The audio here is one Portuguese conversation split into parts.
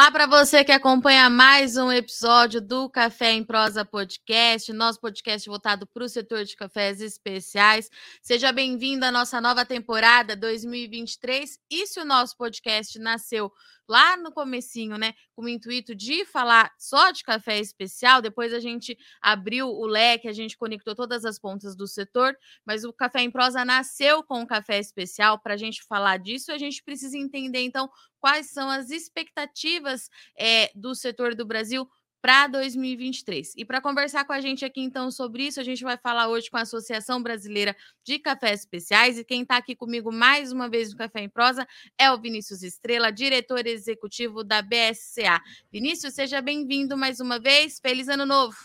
Olá para você que acompanha mais um episódio do Café em Prosa Podcast, nosso podcast voltado para o setor de cafés especiais. Seja bem-vindo à nossa nova temporada 2023. E se o nosso podcast nasceu lá no comecinho, né, com o intuito de falar só de café especial, depois a gente abriu o leque, a gente conectou todas as pontas do setor, mas o Café em Prosa nasceu com o café especial, para a gente falar disso, a gente precisa entender, então, quais são as expectativas é, do setor do Brasil para 2023. E para conversar com a gente aqui então sobre isso, a gente vai falar hoje com a Associação Brasileira de Cafés Especiais e quem está aqui comigo mais uma vez no Café em Prosa é o Vinícius Estrela, diretor executivo da BSCA. Vinícius, seja bem-vindo mais uma vez. Feliz ano novo.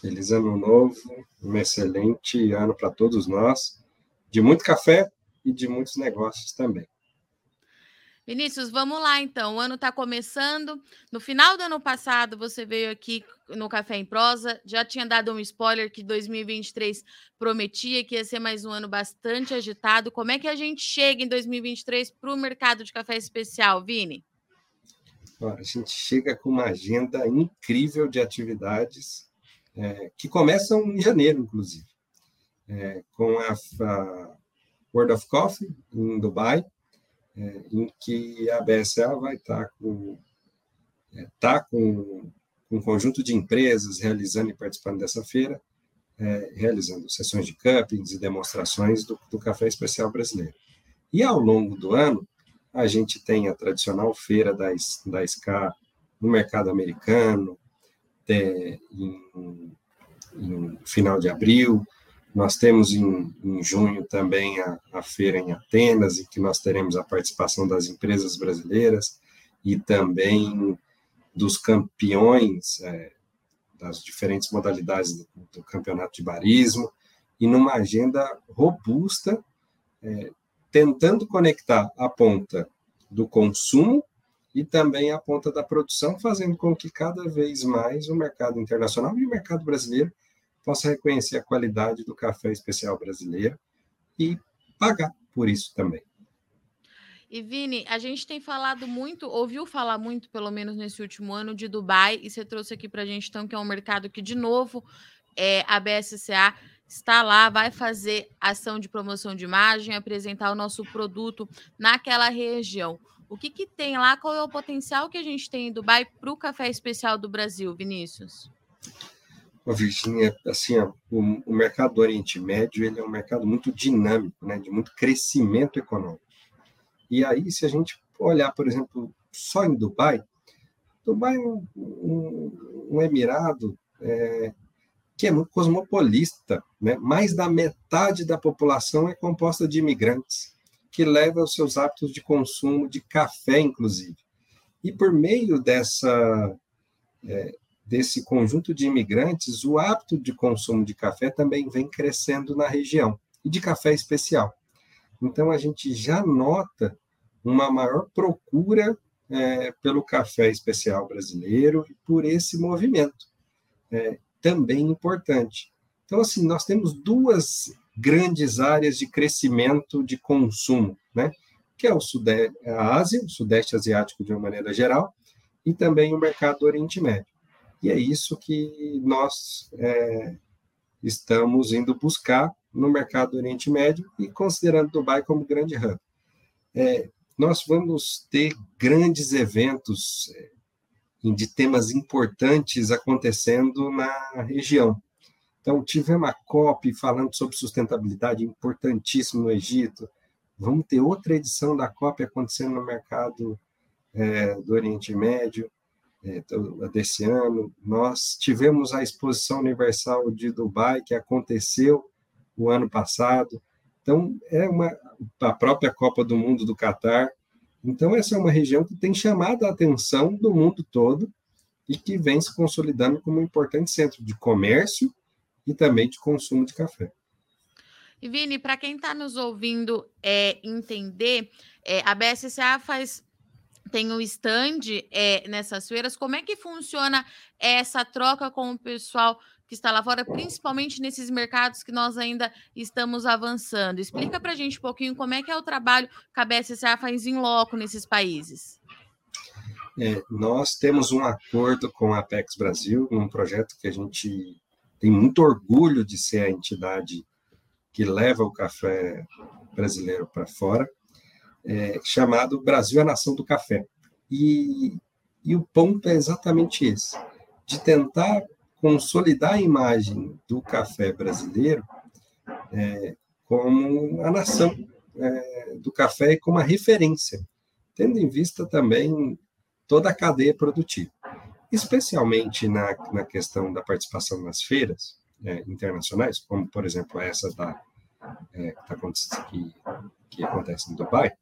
Feliz ano novo, um excelente ano para todos nós, de muito café e de muitos negócios também. Vinícius, vamos lá então. O ano está começando. No final do ano passado, você veio aqui no Café em Prosa, já tinha dado um spoiler que 2023 prometia que ia ser mais um ano bastante agitado. Como é que a gente chega em 2023 para o mercado de café especial, Vini? A gente chega com uma agenda incrível de atividades é, que começam em janeiro, inclusive, é, com a, a World of Coffee em Dubai, é, em que a BSA vai estar com, é, tá com, um conjunto de empresas realizando e participando dessa feira, é, realizando sessões de cuppings e demonstrações do, do café especial brasileiro. E ao longo do ano, a gente tem a tradicional feira da, da SCA no mercado americano, é, em, em final de abril, nós temos em, em junho também a, a, feira em Atenas, em que nós teremos a participação das empresas brasileiras e também dos campeões é, das diferentes modalidades do, do, campeonato de barismo, e numa agenda robusta, é, tentando conectar a ponta do consumo e também a ponta da produção, fazendo com que cada vez mais o mercado internacional e o mercado brasileiro possa reconhecer a qualidade do café especial brasileiro e pagar por isso também. E Vini, a gente tem falado muito, ouviu falar muito, pelo menos nesse último ano, de Dubai, e você trouxe aqui para a gente, então, que é um mercado que, de novo, é, a BSCA está lá, vai fazer ação de promoção de imagem, apresentar o nosso produto naquela região. O que, que tem lá? Qual é o potencial que a gente tem em Dubai para o café especial do Brasil, Vinícius? Virginia, assim, ó, o, o, mercado do Oriente Médio ele é um mercado muito dinâmico, né, de muito crescimento econômico. E aí, se a gente olhar, por exemplo, só em Dubai, Dubai é um, um, um emirado é, que é muito cosmopolista, né? mais da metade da população é composta de imigrantes, que leva os seus hábitos de consumo de café, inclusive. E por meio dessa é, desse conjunto de imigrantes, o hábito de consumo de café também vem crescendo na região, e de café especial. Então, a gente já nota uma maior procura é, pelo café especial brasileiro e por esse movimento, é, também importante. Então, assim, nós temos duas grandes áreas de crescimento de consumo, né? que é o Sudeste, a Ásia, o Sudeste Asiático de uma maneira geral, e também o mercado do Oriente Médio. E é isso que nós é, estamos indo buscar no mercado do Oriente Médio e considerando Dubai como grande hub. É, nós vamos ter grandes eventos é, de temas importantes acontecendo na região. Então, tivemos a COP falando sobre sustentabilidade, importantíssimo no Egito. Vamos ter outra edição da COP acontecendo no mercado é, do Oriente Médio. É, desse ano. Nós tivemos a Exposição Universal de Dubai, que aconteceu o ano passado. Então, é uma, a própria Copa do Mundo do Catar. Então, essa é uma região que tem chamado a atenção do mundo todo e que vem se consolidando como um importante centro de comércio e também de consumo de café. E Vini, para quem está nos ouvindo é, entender, é, a BSCA faz tem um stand é, nessas feiras. Como é que funciona essa troca com o pessoal que está lá fora, principalmente nesses mercados que nós ainda estamos avançando? Explica para a gente um pouquinho como é que é o trabalho que a BSCA faz em loco nesses países. É, nós temos um acordo com a Apex Brasil, num projeto que a gente tem muito orgulho de ser a entidade que leva o café brasileiro para fora, é, chamado Brasil é a Nação do Café. E, e o ponto é exatamente esse, de tentar consolidar a imagem do café brasileiro é, como a nação é, do café e como a referência, tendo em vista também toda a cadeia produtiva, especialmente na, na questão da participação nas feiras é, internacionais, como, por exemplo, essa da, é, que, que acontece em Dubai,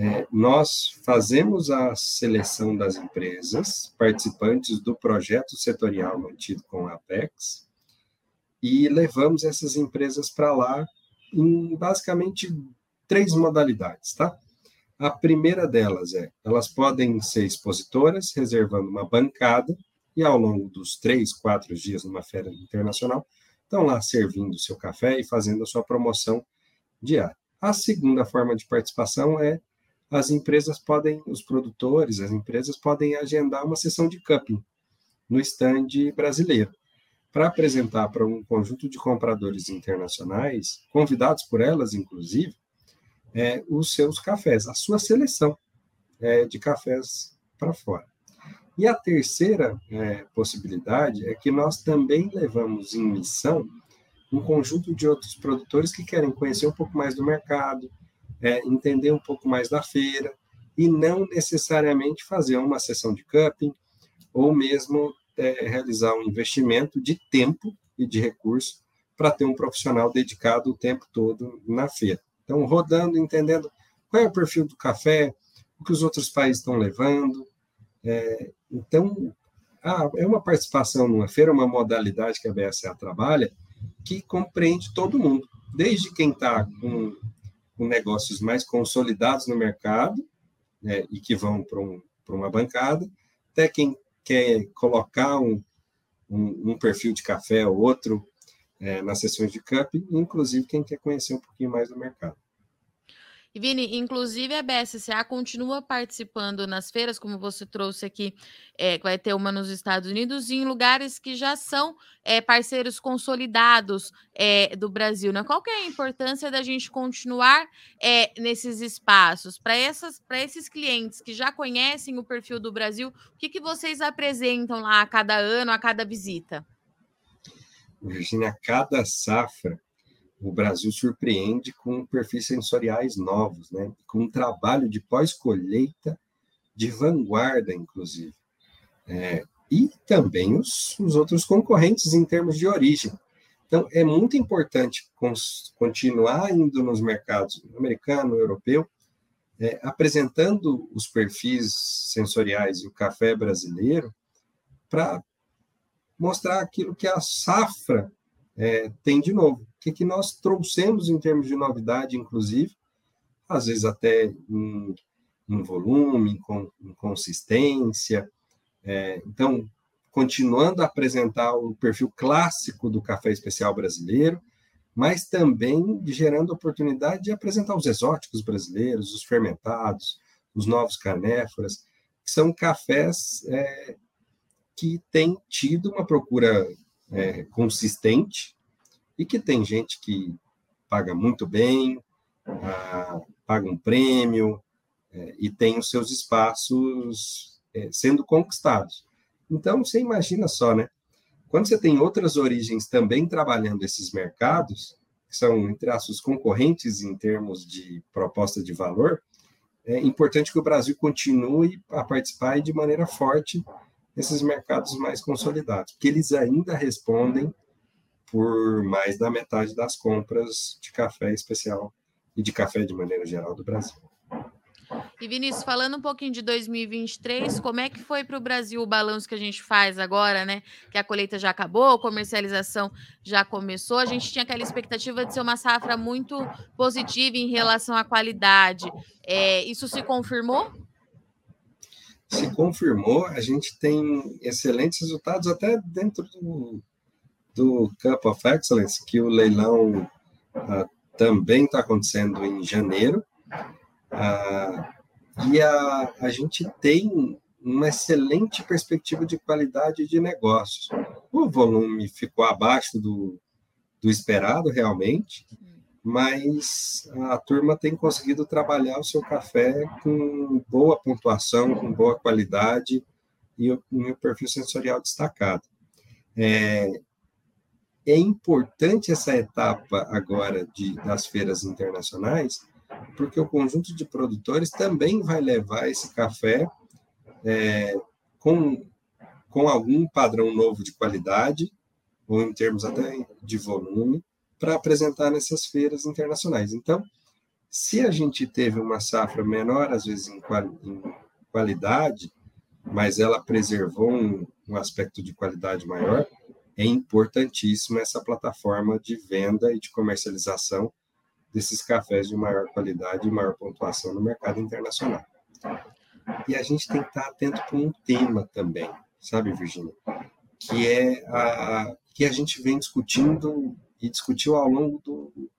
é, nós fazemos a seleção das empresas participantes do projeto setorial mantido com a Apex e levamos essas empresas para lá em basicamente três modalidades, tá? A primeira delas é, elas podem ser expositoras, reservando uma bancada, e ao longo dos três, quatro dias numa feira internacional, estão lá servindo o seu café e fazendo a sua promoção diária. A segunda forma de participação é as empresas podem, os produtores, as empresas podem agendar uma sessão de cupping no stand brasileiro para apresentar para um conjunto de compradores internacionais, convidados por elas, inclusive, é, os seus cafés, a sua seleção é, de cafés para fora. E a terceira é, possibilidade é que nós também levamos em missão um conjunto de outros produtores que querem conhecer um pouco mais do mercado, é, entender um pouco mais da feira, e não necessariamente fazer uma sessão de cupping, ou mesmo é, realizar um investimento de tempo e de recurso para ter um profissional dedicado o tempo todo na feira. Então, rodando, entendendo qual é o perfil do café, o que os outros países estão levando. É, então, ah, é uma participação numa feira, uma modalidade que a BSA trabalha, que compreende todo mundo, desde quem está com, com, negócios mais consolidados no mercado né, e que vão para um, uma bancada, até quem quer colocar um, um, um perfil de café ou outro é, nas sessões de cup, inclusive quem quer conhecer um pouquinho mais do mercado. E Vini, inclusive a BSCA continua participando nas feiras, como você trouxe aqui, é, vai ter uma nos Estados Unidos, e em lugares que já são é, parceiros consolidados é, do Brasil. Né? Qual que é a importância da gente continuar nesses espaços? Para esses clientes que já conhecem o perfil do Brasil, o que, que vocês apresentam lá a cada ano, a cada visita? Virginia, cada safra o Brasil surpreende com perfis sensoriais novos, né? com um trabalho de pós-colheita de vanguarda, inclusive. É, e também os, os, outros concorrentes em termos de origem. Então, é muito importante continuar indo nos mercados americano, europeu, é, apresentando os perfis sensoriais e o café brasileiro para mostrar aquilo que a safra é, tem de novo que, que nós trouxemos em termos de novidade, inclusive, às vezes até em, em volume, em, em consistência. É, então, continuando a apresentar o perfil clássico do café especial brasileiro, mas também gerando oportunidade de apresentar os exóticos brasileiros, os fermentados, os novos canéforas, que são cafés é, que têm tido uma procura é, consistente e que tem gente que paga muito bem, ah, paga um prêmio é, e tem os seus espaços é, sendo conquistados. Então, você imagina só, né? Quando você tem outras origens também trabalhando esses mercados, que são, entre aspas, concorrentes em termos de proposta de valor, é importante que o Brasil continue a participar de maneira forte nesses mercados mais consolidados, porque eles ainda respondem por mais da metade das compras de café especial e de café de maneira geral do Brasil. E Vinícius, falando um pouquinho de 2023, como é que foi para o Brasil o balanço que a gente faz agora, né? Que a colheita já acabou, a comercialização já começou. A gente tinha aquela expectativa de ser uma safra muito positiva em relação à qualidade. É, isso se confirmou? Se confirmou, a gente tem excelentes resultados até dentro do, do Cup of Excellence, que o leilão uh, também está acontecendo em janeiro. Uh, e a, a gente tem uma excelente perspectiva de qualidade de negócios. O volume ficou abaixo do, do esperado, realmente, mas a turma tem conseguido trabalhar o seu café com boa pontuação, com boa qualidade e um perfil sensorial destacado. É, é importante essa etapa agora de, das feiras internacionais, porque o conjunto de produtores também vai levar esse café é, com, com algum padrão novo de qualidade, ou em termos até de volume, para apresentar nessas feiras internacionais. Então, se a gente teve uma safra menor, às vezes em, em qualidade, mas ela preservou um, um aspecto de qualidade maior, é importantíssima essa plataforma de venda e de comercialização desses cafés de maior qualidade e maior pontuação no mercado internacional. E a gente tem que estar atento para um tema também, sabe, Virginia? Que é a que a gente vem discutindo e discutiu ao longo do,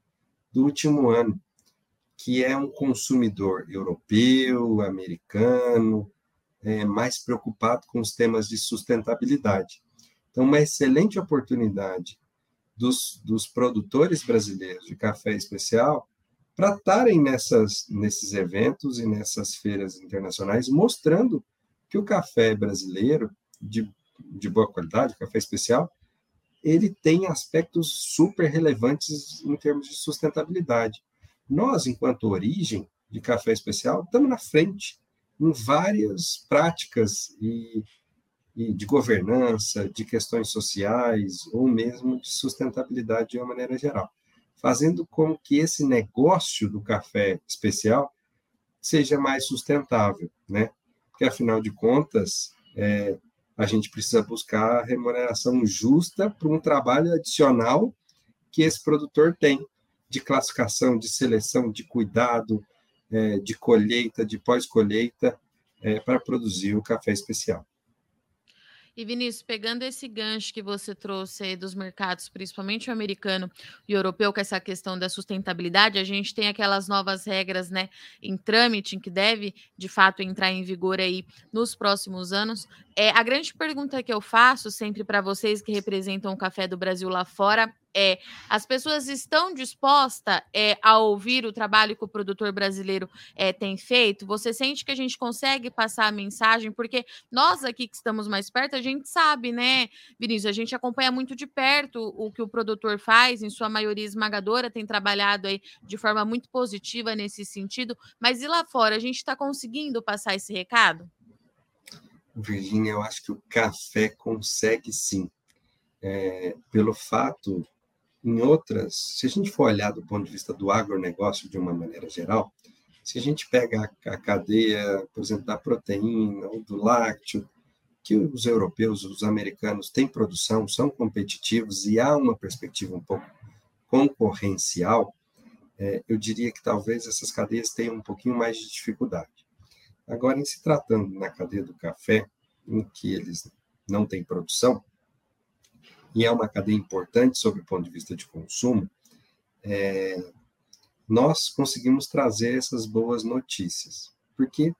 do último ano, que é um consumidor europeu, americano, é, mais preocupado com os temas de sustentabilidade. Então, uma excelente oportunidade dos, dos produtores brasileiros de café especial para estarem nesses eventos e nessas feiras internacionais, mostrando que o café brasileiro de, de boa qualidade, café especial, ele tem aspectos super relevantes em termos de sustentabilidade. Nós, enquanto origem de café especial, estamos na frente em várias práticas e e de governança, de questões sociais ou mesmo de sustentabilidade de uma maneira geral, fazendo com que esse negócio do café especial seja mais sustentável, né? Porque afinal de contas, é, a gente precisa buscar remuneração justa para um trabalho adicional que esse produtor tem de classificação, de seleção, de cuidado, é, de colheita, de pós-colheita, é, para produzir o café especial. E Vinícius, pegando esse gancho que você trouxe aí dos mercados, principalmente o americano e o europeu, com essa questão da sustentabilidade, a gente tem aquelas novas regras, né, em trâmite, que deve de fato entrar em vigor aí nos próximos anos. É, a grande pergunta que eu faço sempre para vocês que representam o café do Brasil lá fora é: as pessoas estão dispostas é, a ouvir o trabalho que o produtor brasileiro é, tem feito? Você sente que a gente consegue passar a mensagem? Porque nós aqui que estamos mais perto, a gente sabe, né, Vinícius? A gente acompanha muito de perto o que o produtor faz, em sua maioria esmagadora, tem trabalhado aí de forma muito positiva nesse sentido. Mas e lá fora, a gente está conseguindo passar esse recado? Virginia, eu acho que o café consegue sim. É, pelo fato em outras, se a gente for olhar do ponto de vista do agronegócio de uma maneira geral, se a gente pega a, cadeia, por exemplo, da proteína ou do lácteo, que os europeus, os americanos têm produção, são competitivos e há uma perspectiva um pouco concorrencial, é, eu diria que talvez essas cadeias tenham um pouquinho mais de dificuldade. Agora, em se tratando na cadeia do café, em que eles não têm produção, e é uma cadeia importante sob o ponto de vista de consumo, é, nós conseguimos trazer essas boas notícias, porque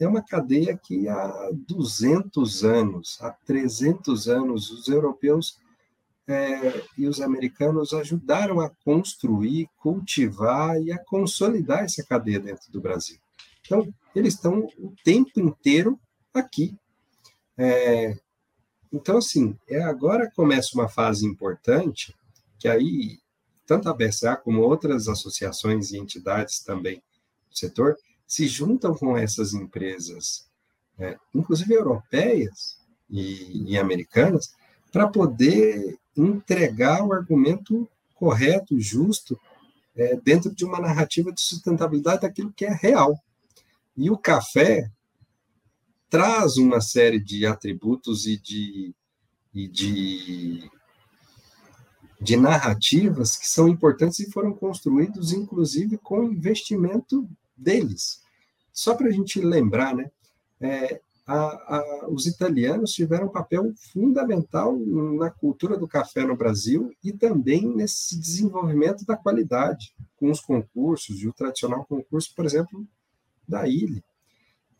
é uma cadeia que há 200 anos, há 300 anos, os europeus é, e os americanos ajudaram a construir, cultivar e a consolidar essa cadeia dentro do Brasil. Então, eles estão o tempo inteiro aqui. É, então, assim, é agora começa uma fase importante, que aí, tanto a BSA como outras associações e entidades também do setor, se juntam com essas empresas, é, inclusive europeias e, e americanas, para poder entregar o argumento correto, justo, é, dentro de uma narrativa de sustentabilidade daquilo que é real. E o café traz uma série de atributos e de, e de, de narrativas que são importantes e foram construídos, inclusive, com investimento deles. Só para a gente lembrar, né? É, a, a, os italianos tiveram um papel fundamental na cultura do café no Brasil e também nesse desenvolvimento da qualidade, com os concursos, e o tradicional concurso, por exemplo, da ilha.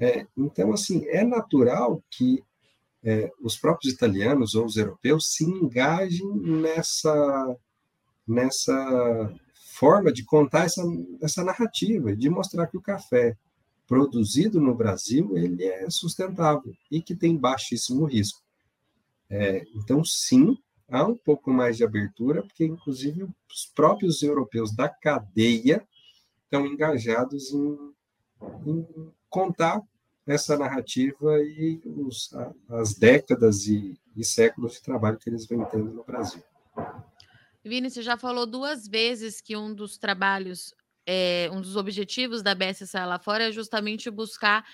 É, então, assim, é natural que é, os próprios italianos ou os europeus se engajem nessa, nessa forma de contar essa, essa narrativa, de mostrar que o café produzido no Brasil ele é sustentável e que tem baixíssimo risco. É, então, sim, há um pouco mais de abertura, porque, inclusive, os próprios europeus da cadeia estão engajados em, em contar essa narrativa e os, as décadas e, e, séculos de trabalho que eles vêm tendo no Brasil. Vini, você já falou duas vezes que um dos trabalhos, é, um dos objetivos da BSSA lá fora é justamente buscar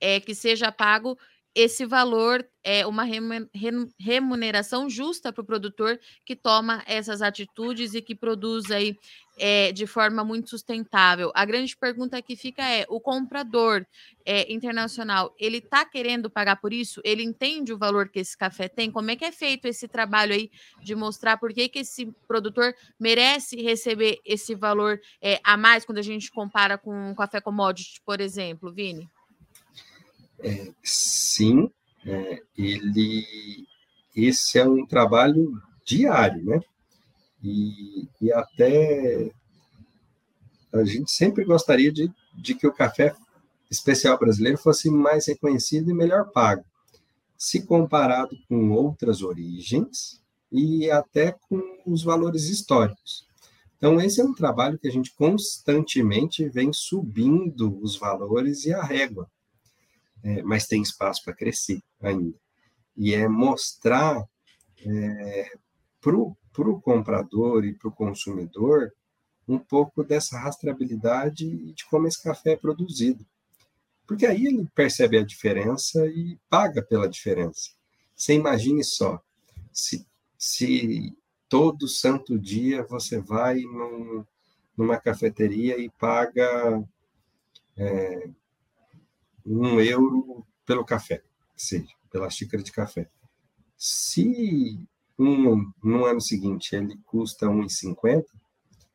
é, que seja pago esse valor é uma remuneração justa para o produtor que toma essas atitudes e que produz aí é, de forma muito sustentável. A grande pergunta que fica é: o comprador é, internacional ele está querendo pagar por isso? Ele entende o valor que esse café tem? Como é que é feito esse trabalho aí de mostrar por que, que esse produtor merece receber esse valor é, a mais quando a gente compara com o café commodity, por exemplo, Vini? É, sim, é, ele, esse é um trabalho diário, né? E, e até a gente sempre gostaria de, de que o café especial brasileiro fosse mais reconhecido e melhor pago, se comparado com outras origens e até com os valores históricos. Então, esse é um trabalho que a gente constantemente vem subindo os valores e a régua é, mas tem espaço para crescer ainda. E é mostrar é, para o comprador e para o consumidor um pouco dessa rastreabilidade de como esse café é produzido. Porque aí ele percebe a diferença e paga pela diferença. Você imagine só, se, se todo santo dia você vai num, numa cafeteria e paga é, um euro pelo café, seja, pela xícara de café. Se um, no ano seguinte ele custa 1,50,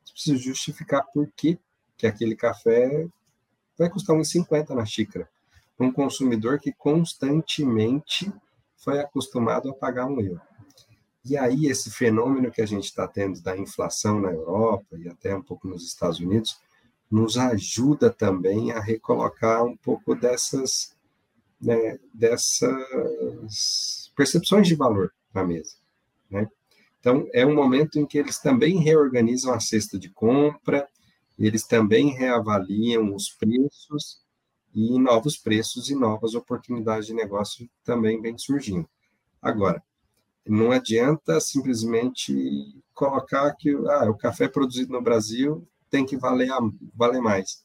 você precisa justificar por que, que aquele café vai custar 1,50 na xícara. Um consumidor que constantemente foi acostumado a pagar um euro. E aí, esse fenômeno que a gente está tendo da inflação na Europa e até um pouco nos Estados Unidos, nos ajuda também a recolocar um pouco dessas, né, dessas percepções de valor na mesa. Né? Então, é um momento em que eles também reorganizam a cesta de compra, eles também reavaliam os preços e novos preços e novas oportunidades de negócio também vêm surgindo. Agora, não adianta simplesmente colocar que ah, o café produzido no Brasil tem que valer, valer mais.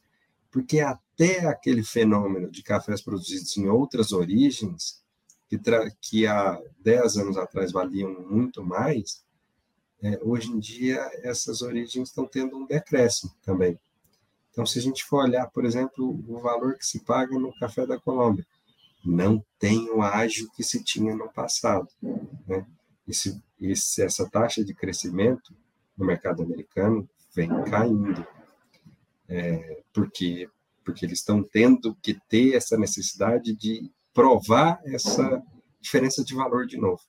Porque até aquele fenômeno de cafés produzidos em outras origens, que, que há 10 anos atrás valiam muito mais, é, hoje em dia essas origens estão tendo um decréscimo também. Então, se a gente for olhar, por exemplo, o valor que se paga no café da Colômbia, não tem o ágio que se tinha no passado. Né? Esse, esse, essa taxa de crescimento no mercado americano vem caindo. É, porque, porque eles estão tendo que ter essa necessidade de provar essa diferença de valor de novo.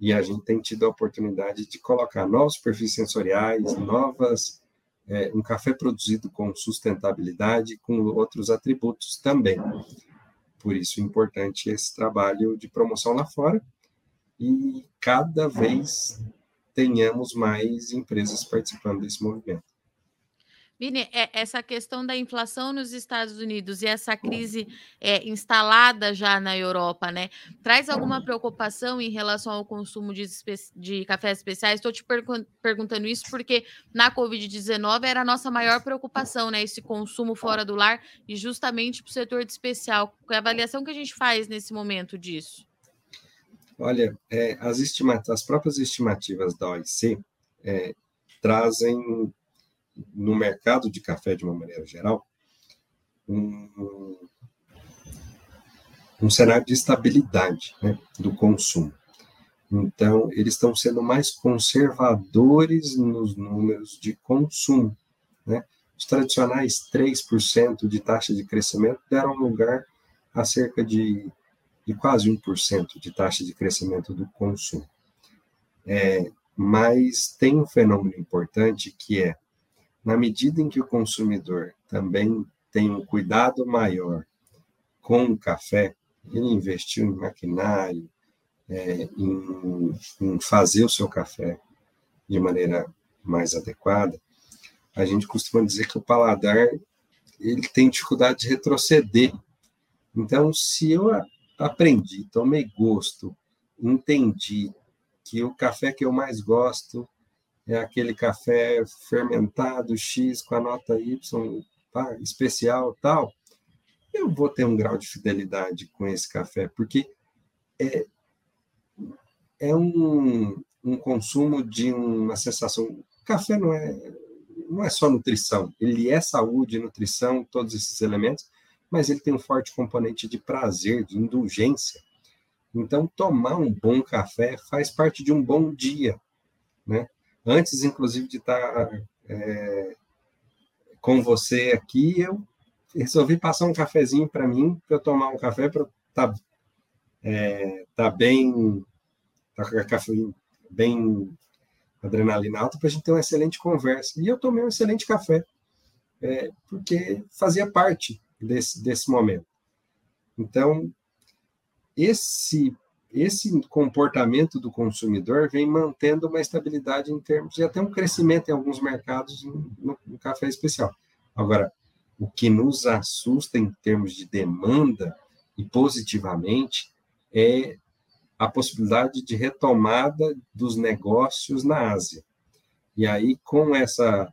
E a gente tem tido a oportunidade de colocar novos perfis sensoriais, novas, é, um café produzido com sustentabilidade, com outros atributos também. Por isso é importante esse trabalho de promoção lá fora e cada vez tenhamos mais empresas participando desse movimento. Vini, é, essa questão da inflação nos Estados Unidos e essa crise é, instalada já na Europa, né? Traz alguma preocupação em relação ao consumo de, de cafés especiais? Estou te perguntando isso porque na Covid-19 era a nossa maior preocupação, né? Esse consumo fora do lar e justamente para o setor de especial. Qual é a avaliação que a gente faz nesse momento disso? Olha, é, as, as próprias estimativas da OIC é, trazem no mercado de café, de uma maneira geral, um, um cenário de estabilidade né, do consumo. Então, eles estão sendo mais conservadores nos números de consumo. Né? Os tradicionais 3% de taxa de crescimento deram lugar a cerca de, de quase 1% de taxa de crescimento do consumo. É, mas tem um fenômeno importante que é na medida em que o consumidor também tem um cuidado maior com o café, ele investiu em maquinário, é, em, em fazer o seu café de maneira mais adequada, a gente costuma dizer que o paladar ele tem dificuldade de retroceder. Então, se eu aprendi, tomei gosto, entendi que o café que eu mais gosto é aquele café fermentado X com a nota Y tá, especial tal, eu vou ter um grau de fidelidade com esse café, porque é, é um, um consumo de uma sensação. Café não é, não é só nutrição, ele é saúde, nutrição, todos esses elementos, mas ele tem um forte componente de prazer, de indulgência. Então, tomar um bom café faz parte de um bom dia, né? Antes, inclusive, de estar é, com você aqui, eu resolvi passar um cafezinho para mim, para eu tomar um café, para estar tá, é, tá bem, tá com a cafeína bem adrenalina alta, para a gente ter uma excelente conversa. E eu tomei um excelente café, é, porque fazia parte desse, desse momento. Então, esse esse comportamento do consumidor vem mantendo uma estabilidade em termos e até um crescimento em alguns mercados no, no café especial. Agora, o que nos assusta em termos de demanda e positivamente é a possibilidade de retomada dos negócios na Ásia. E aí, com essa,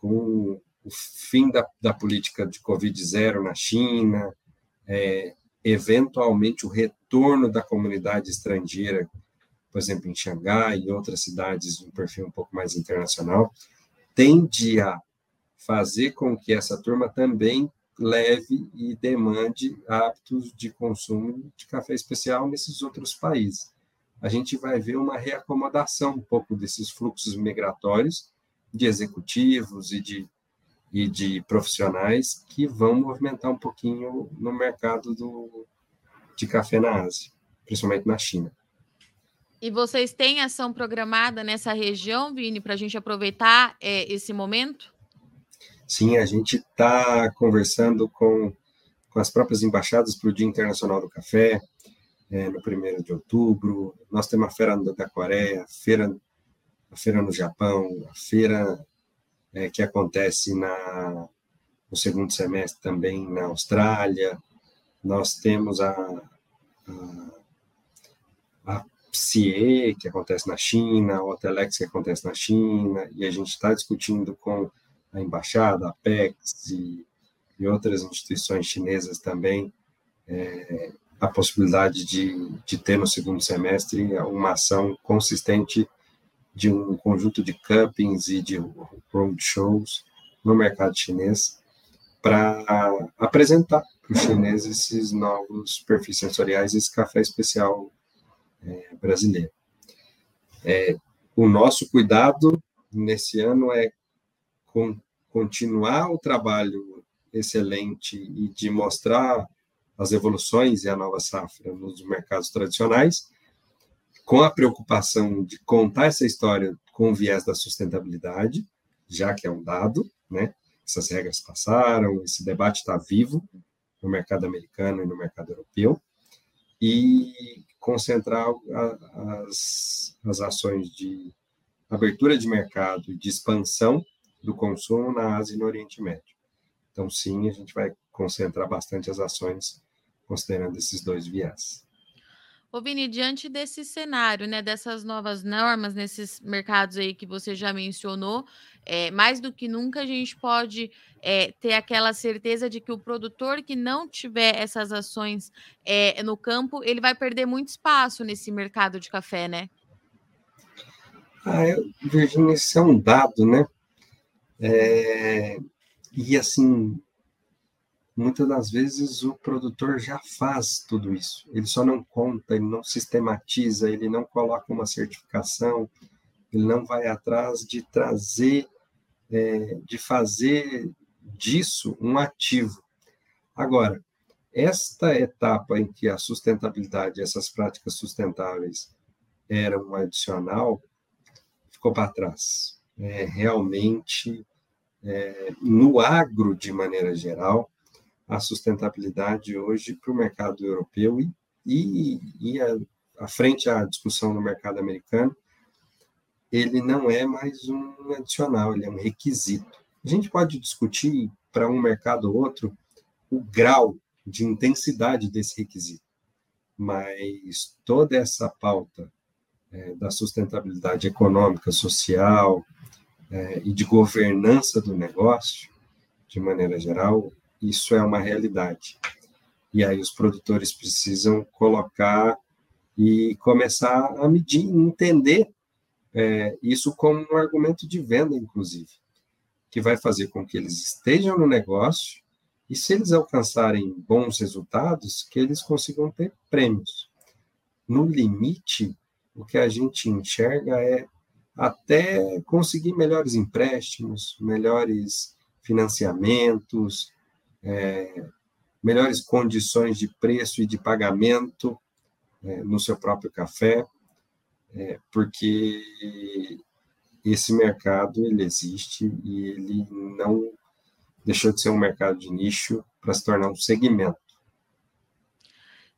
com o fim da, da política de Covid-0 na China, é, eventualmente o retorno da comunidade estrangeira, por exemplo, em Xangai e outras cidades de um perfil um pouco mais internacional, tende a fazer com que essa turma também leve e demande hábitos de consumo de café especial nesses outros países. A gente vai ver uma reacomodação um pouco desses fluxos migratórios de executivos e de e de profissionais que vão movimentar um pouquinho no mercado do, de café na Ásia, principalmente na China. E vocês têm ação programada nessa região, Vini, para a gente aproveitar é, esse momento? Sim, a gente está conversando com, com as próprias embaixadas para o Dia Internacional do Café, é, no 1 de outubro. Nós temos a Feira da Coreia, a feira, a feira no Japão, a Feira é, que acontece na, no segundo semestre também na Austrália. Nós temos a, a, a CIE, que acontece na China, a Otelex, que acontece na China, e a gente está discutindo com a embaixada, a Apex e, e outras instituições chinesas também é, a possibilidade de, de ter no segundo semestre uma ação consistente de um conjunto de campings e de roadshows no mercado chinês para apresentar para os chineses esses novos perfis sensoriais, esse café especial é, brasileiro. É, o nosso cuidado nesse ano é com, continuar o trabalho excelente e de mostrar as evoluções e a nova safra nos mercados tradicionais, com a preocupação de contar essa história com o viés da sustentabilidade, já que é um dado, né? Essas regras passaram, esse debate está vivo no mercado americano e no mercado europeu, e concentrar as, as ações de abertura de mercado e de expansão do consumo na Ásia e no Oriente Médio. Então, sim, a gente vai concentrar bastante as ações considerando esses dois viés. Ô Vini, diante desse cenário, né, dessas novas normas nesses mercados aí que você já mencionou, é, mais do que nunca a gente pode é, ter aquela certeza de que o produtor que não tiver essas ações é, no campo, ele vai perder muito espaço nesse mercado de café, né? Ah, eu, Virginia, isso é um dado, né? E assim, muitas das vezes o produtor já faz tudo isso. Ele só não conta, ele não sistematiza, ele não coloca uma certificação, ele não vai atrás de trazer, é, de fazer disso um ativo. Agora, esta etapa em que a sustentabilidade, essas práticas sustentáveis eram um adicional, ficou para trás. É, realmente, é, no agro, de maneira geral, a sustentabilidade hoje para o mercado europeu e, e, e a, a frente à discussão no mercado americano, ele não é mais um adicional, ele é um requisito. A gente pode discutir para um mercado ou outro o grau de intensidade desse requisito, mas toda essa pauta é, da sustentabilidade econômica, social é, e de governança do negócio, de maneira geral, isso é uma realidade. E aí os produtores precisam colocar e começar a medir, entender é, isso como um argumento de venda, inclusive, que vai fazer com que eles estejam no negócio e, se eles alcançarem bons resultados, que eles consigam ter prêmios. No limite, o que a gente enxerga é até conseguir melhores empréstimos, melhores financiamentos, é, melhores condições de preço e de pagamento é, no seu próprio café, é, porque esse mercado ele existe e ele não deixou de ser um mercado de nicho para se tornar um segmento.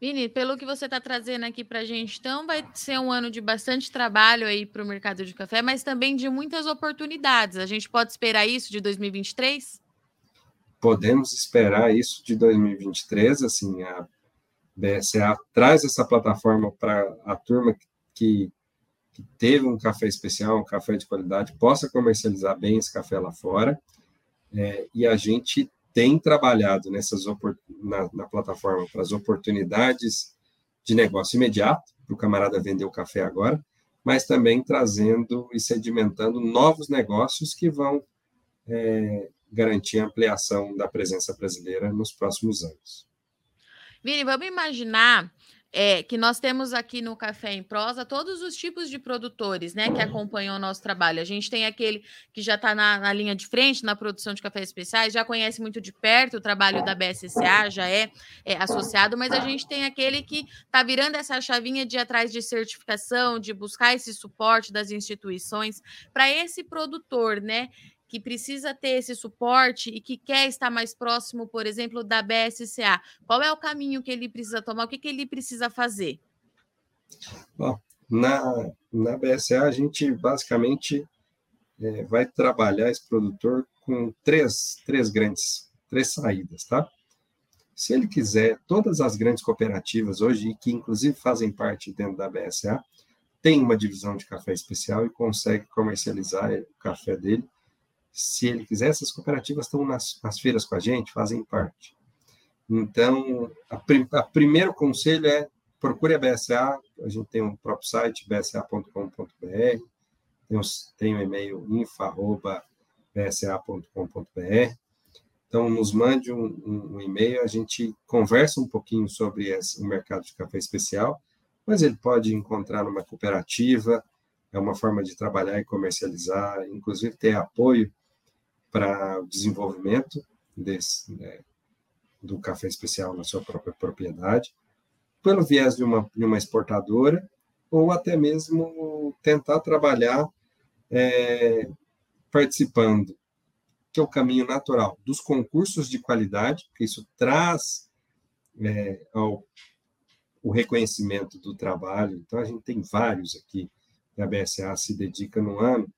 Vini, pelo que você está trazendo aqui para a gente, então vai ser um ano de bastante trabalho aí para o mercado de café, mas também de muitas oportunidades. A gente pode esperar isso de 2023? Podemos esperar isso de 2023, assim, a BSA traz essa plataforma para a turma que, que, teve um café especial, um café de qualidade, possa comercializar bem esse café lá fora, é, e a gente tem trabalhado nessas na, na plataforma para as oportunidades de negócio imediato, para o camarada vender o café agora, mas também trazendo e sedimentando novos negócios que vão é, garantir a ampliação da presença brasileira nos próximos anos. Vini, vamos imaginar é, que nós temos aqui no Café em Prosa todos os tipos de produtores né, que acompanham o nosso trabalho. A gente tem aquele que já está na, na, linha de frente na produção de cafés especiais, já conhece muito de perto o trabalho da BSCA, já é, é associado, mas a gente tem aquele que está virando essa chavinha de atrás de certificação, de buscar esse suporte das instituições. Para esse produtor, né? Que precisa ter esse suporte e que quer estar mais próximo, por exemplo, da BSCA, qual é o caminho que ele precisa tomar? O que, que ele precisa fazer? Bom, na, na BSA, a gente basicamente é, vai trabalhar esse produtor com três, três grandes três saídas, tá? Se ele quiser, todas as grandes cooperativas hoje, que inclusive fazem parte dentro da BSA, tem uma divisão de café especial e consegue comercializar o café dele se ele quiser, essas cooperativas estão nas, nas feiras com a gente, fazem parte. Então, a, a primeiro conselho é procure a BSA, a gente tem um próprio site, bsa.com.br, tem, tem um e-mail info.bsa.com.br, então nos mande um, um, um, e-mail, a gente conversa um pouquinho sobre esse, o mercado de café especial, mas ele pode encontrar numa cooperativa, é uma forma de trabalhar e comercializar, inclusive ter apoio para o desenvolvimento desse, né, do café especial na sua própria propriedade, pelo viés de uma, de uma exportadora, ou até mesmo tentar trabalhar é, participando, que é o caminho natural, dos concursos de qualidade, porque isso traz é, ao, o reconhecimento do trabalho. Então, a gente tem vários aqui que a BSA se dedica no ano,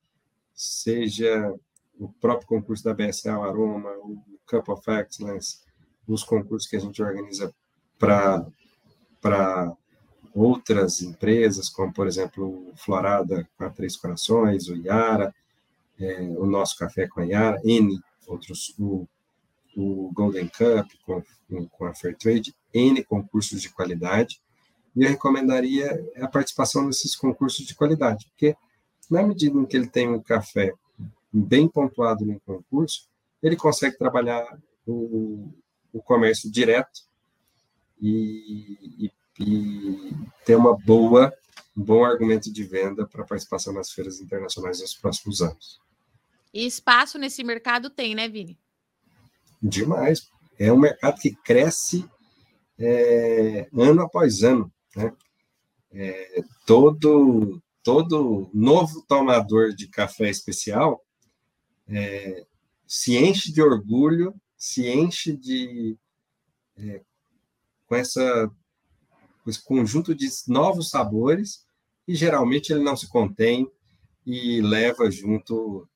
seja o próprio concurso da BSL Aroma, o Cup of Excellence, os concursos que a gente organiza para outras empresas, como, por exemplo, o Florada com a Três Corações, o Yara, é, o nosso Café com a Yara, N, outros, o, o Golden Cup com, com a Fairtrade, N concursos de qualidade, e eu recomendaria a participação nesses concursos de qualidade, porque na medida em que ele tem um café bem pontuado no concurso, ele consegue trabalhar o, o comércio direto e, e, e, ter uma boa, um bom argumento de venda para participação nas feiras internacionais nos próximos anos. E espaço nesse mercado tem, né, Vini? Demais. É um mercado que cresce é, ano após ano. Né? É, todo, todo novo tomador de café especial é, se enche de orgulho, se enche de é, com essa com esse conjunto de novos sabores e geralmente ele não se contém e leva junto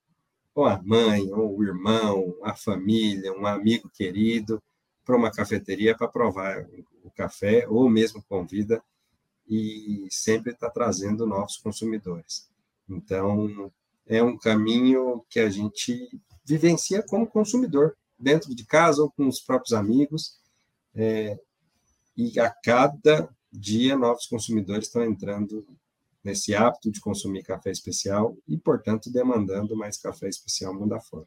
ou a mãe, ou o irmão, a família, um amigo querido para uma cafeteria para provar o café ou mesmo convida e sempre está trazendo novos consumidores. Então, é um caminho que a gente vivencia como consumidor, dentro de casa ou com os próprios amigos, é, e a cada dia novos consumidores estão entrando nesse hábito de consumir café especial e, portanto, demandando mais café especial mundo afora.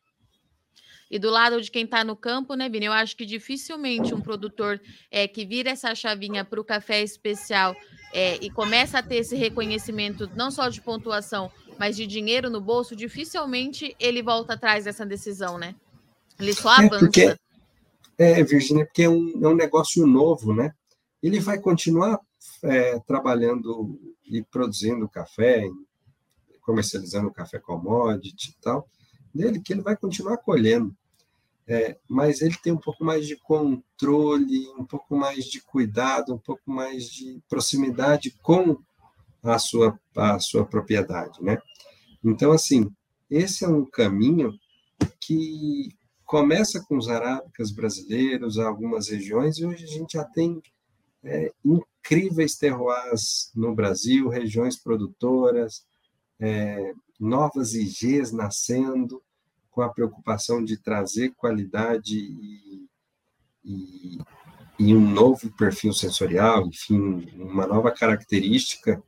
E do lado de quem está no campo, né, Vini? Eu acho que dificilmente um produtor é, que vira essa chavinha para o café especial é, e começa a ter esse reconhecimento, não só de pontuação, mas de dinheiro no bolso, dificilmente ele volta atrás dessa decisão, né? Ele só avança. É, porque, é Virginia, porque é um, é um negócio novo, né? Ele vai continuar é, trabalhando e produzindo café, comercializando café commodity e tal, dele que ele vai continuar colhendo. É, mas ele tem um pouco mais de controle, um pouco mais de cuidado, um pouco mais de proximidade com a sua, a sua propriedade, né? Então, assim, esse é um caminho que começa com os arábicas brasileiros, algumas regiões, e hoje a gente já tem é, incríveis terroirs no Brasil, regiões produtoras, é, novas IGs nascendo, com a preocupação de trazer qualidade e, e, e um novo perfil sensorial, enfim, uma nova característica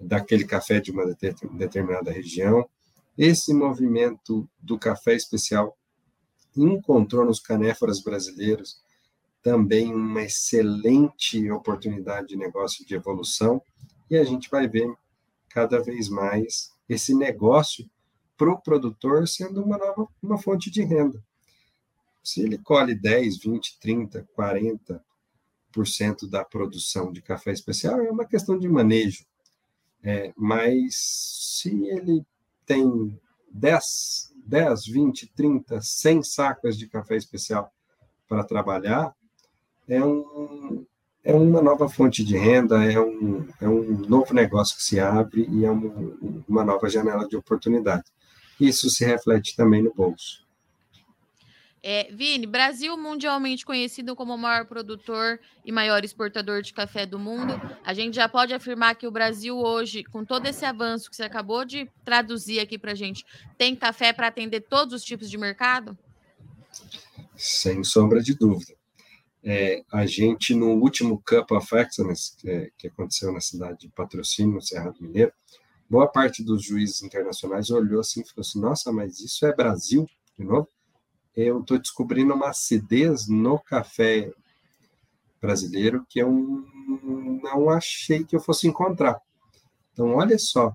daquele café de uma determinada região. Esse movimento do café especial encontrou nos canéforas brasileiros também uma excelente oportunidade de negócio de evolução e a gente vai ver cada vez mais esse negócio para o produtor sendo uma nova uma fonte de renda. Se ele colhe 10, 20, 30, 40% da produção de café especial, é uma questão de manejo. É, mas se ele tem 10, 10, 20, 30, 100 sacas de café especial para trabalhar, é, um, é uma nova fonte de renda, é um, é um novo negócio que se abre e é um, uma nova janela de oportunidade. Isso se reflete também no bolso. É, Vini, Brasil mundialmente conhecido como o maior produtor e maior exportador de café do mundo. A gente já pode afirmar que o Brasil hoje, com todo esse avanço que você acabou de traduzir aqui para a gente, tem café para atender todos os tipos de mercado? Sem sombra de dúvida. É, a gente, no último Cup of Excellence, que, é, que aconteceu na cidade de Patrocínio, no Cerrado Mineiro, boa parte dos juízes internacionais olhou assim e falou assim: nossa, mas isso é Brasil de novo? Eu estou descobrindo uma acidez no café brasileiro que eu não achei que eu fosse encontrar. Então, olha só,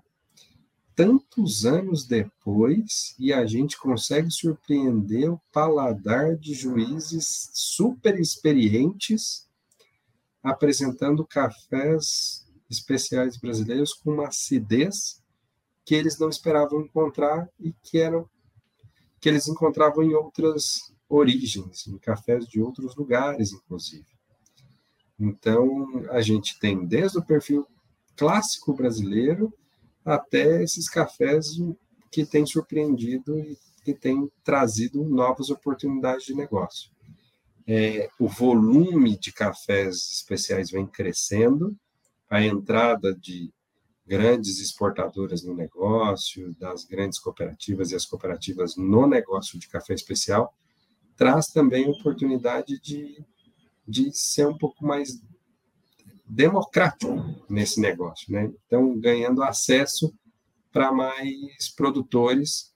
tantos anos depois e a gente consegue surpreender o paladar de juízes super experientes apresentando cafés especiais brasileiros com uma acidez que eles não esperavam encontrar e que eram que eles encontravam em outras origens, em cafés de outros lugares, inclusive. Então, a gente tem desde o perfil clássico brasileiro até esses cafés que têm surpreendido e que tem trazido novas oportunidades de negócio. É, o volume de cafés especiais vem crescendo, a entrada de grandes exportadoras no negócio, das grandes cooperativas e as cooperativas no negócio de café especial, traz também oportunidade de, de ser um pouco mais democrático nesse negócio, né? Então, ganhando acesso para mais produtores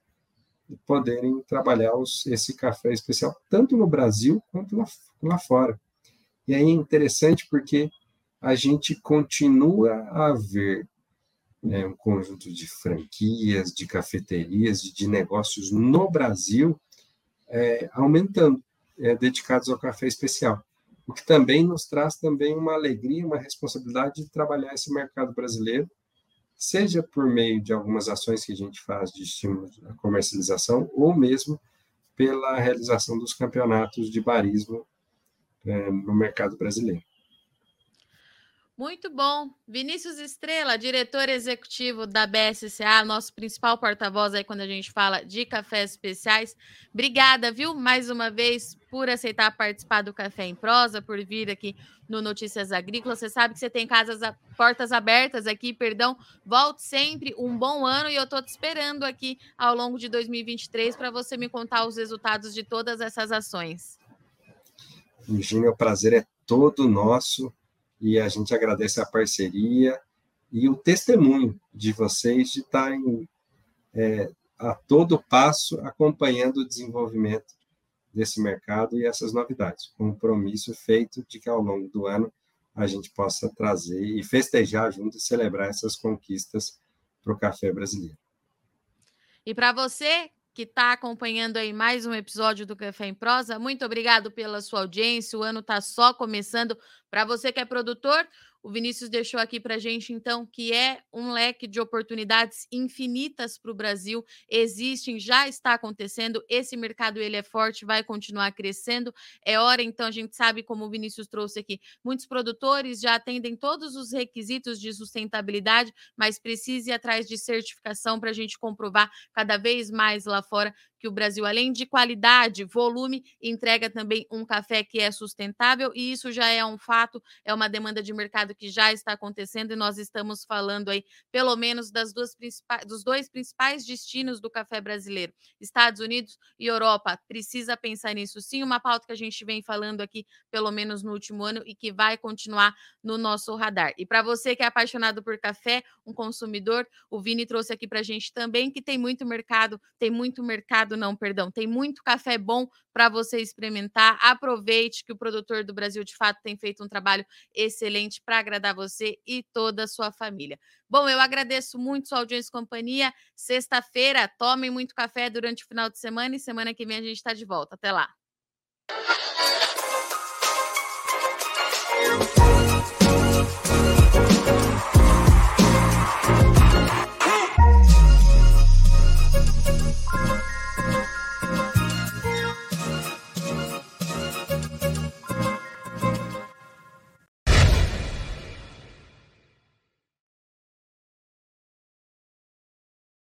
poderem trabalhar os, esse café especial, tanto no Brasil quanto lá, lá fora. E aí é interessante porque a gente continua a ver né, um conjunto de franquias, de cafeterias, de, de negócios no Brasil é, aumentando, é, dedicados ao café especial. O que também nos traz também uma alegria, uma responsabilidade de trabalhar esse mercado brasileiro, seja por meio de algumas ações que a gente faz de estímulo à comercialização, ou mesmo pela realização dos campeonatos de barismo é, no mercado brasileiro. Muito bom. Vinícius Estrela, diretor executivo da BSCA, nosso principal porta-voz aí quando a gente fala de cafés especiais. Obrigada, viu, mais uma vez, por aceitar participar do Café em Prosa, por vir aqui no Notícias Agrícolas. Você sabe que você tem casas, portas abertas aqui, perdão. Volte sempre, um bom ano e eu estou te esperando aqui ao longo de 2023 para você me contar os resultados de todas essas ações. Virginia, o prazer é todo nosso e a gente agradece a parceria e o testemunho de vocês de estarem é, a todo passo acompanhando o desenvolvimento desse mercado e essas novidades. Compromisso feito de que ao longo do ano a gente possa trazer e festejar junto e celebrar essas conquistas para o café brasileiro. E para você que está acompanhando aí mais um episódio do Café em Prosa. Muito obrigado pela sua audiência. O ano está só começando. Para você que é produtor, o Vinícius deixou aqui para a gente, então, que é um leque de oportunidades infinitas para o Brasil. Existem, já está acontecendo. Esse mercado ele é forte, vai continuar crescendo. É hora, então, a gente sabe, como o Vinícius trouxe aqui, muitos produtores já atendem todos os requisitos de sustentabilidade, mas precisa ir atrás de certificação para a gente comprovar cada vez mais lá fora que o Brasil, além de qualidade, volume, entrega também um café que é sustentável, e isso já é um fato, é uma demanda de mercado que já está acontecendo, e nós estamos falando aí, pelo menos, das duas principais, dos dois principais destinos do café brasileiro, Estados Unidos e Europa. Precisa pensar nisso sim, uma pauta que a gente vem falando aqui, pelo menos no último ano, e que vai continuar no nosso radar. E para você que é apaixonado por café, um consumidor, o Vini trouxe aqui para a gente também que tem muito mercado, tem muito mercado mercado não, perdão. Tem muito café bom para você experimentar. Aproveite que o produtor do Brasil de fato tem feito um trabalho excelente para agradar você e toda a sua família. Bom, eu agradeço muito sua audiência e companhia. Sexta-feira, tomem muito café durante o final de semana e semana que vem a gente está de volta. Até lá.